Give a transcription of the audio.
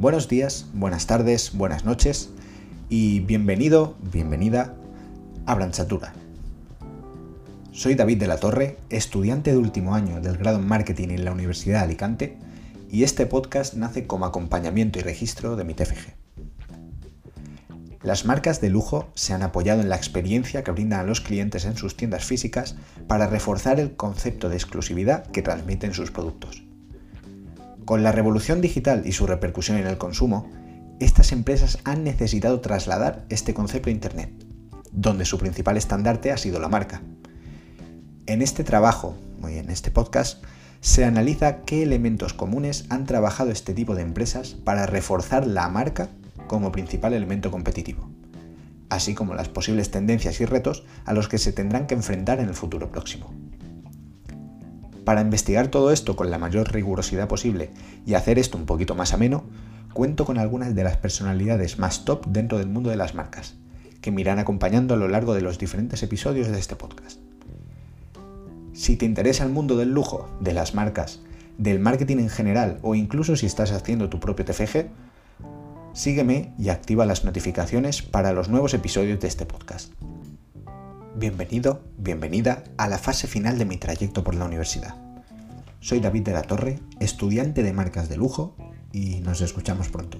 Buenos días, buenas tardes, buenas noches y bienvenido, bienvenida a Branchatura. Soy David de la Torre, estudiante de último año del grado en Marketing en la Universidad de Alicante y este podcast nace como acompañamiento y registro de mi TFG. Las marcas de lujo se han apoyado en la experiencia que brindan a los clientes en sus tiendas físicas para reforzar el concepto de exclusividad que transmiten sus productos. Con la revolución digital y su repercusión en el consumo, estas empresas han necesitado trasladar este concepto a Internet, donde su principal estandarte ha sido la marca. En este trabajo, en este podcast, se analiza qué elementos comunes han trabajado este tipo de empresas para reforzar la marca como principal elemento competitivo, así como las posibles tendencias y retos a los que se tendrán que enfrentar en el futuro próximo. Para investigar todo esto con la mayor rigurosidad posible y hacer esto un poquito más ameno, cuento con algunas de las personalidades más top dentro del mundo de las marcas, que me irán acompañando a lo largo de los diferentes episodios de este podcast. Si te interesa el mundo del lujo, de las marcas, del marketing en general o incluso si estás haciendo tu propio TFG, sígueme y activa las notificaciones para los nuevos episodios de este podcast. Bienvenido, bienvenida a la fase final de mi trayecto por la universidad. Soy David de la Torre, estudiante de marcas de lujo y nos escuchamos pronto.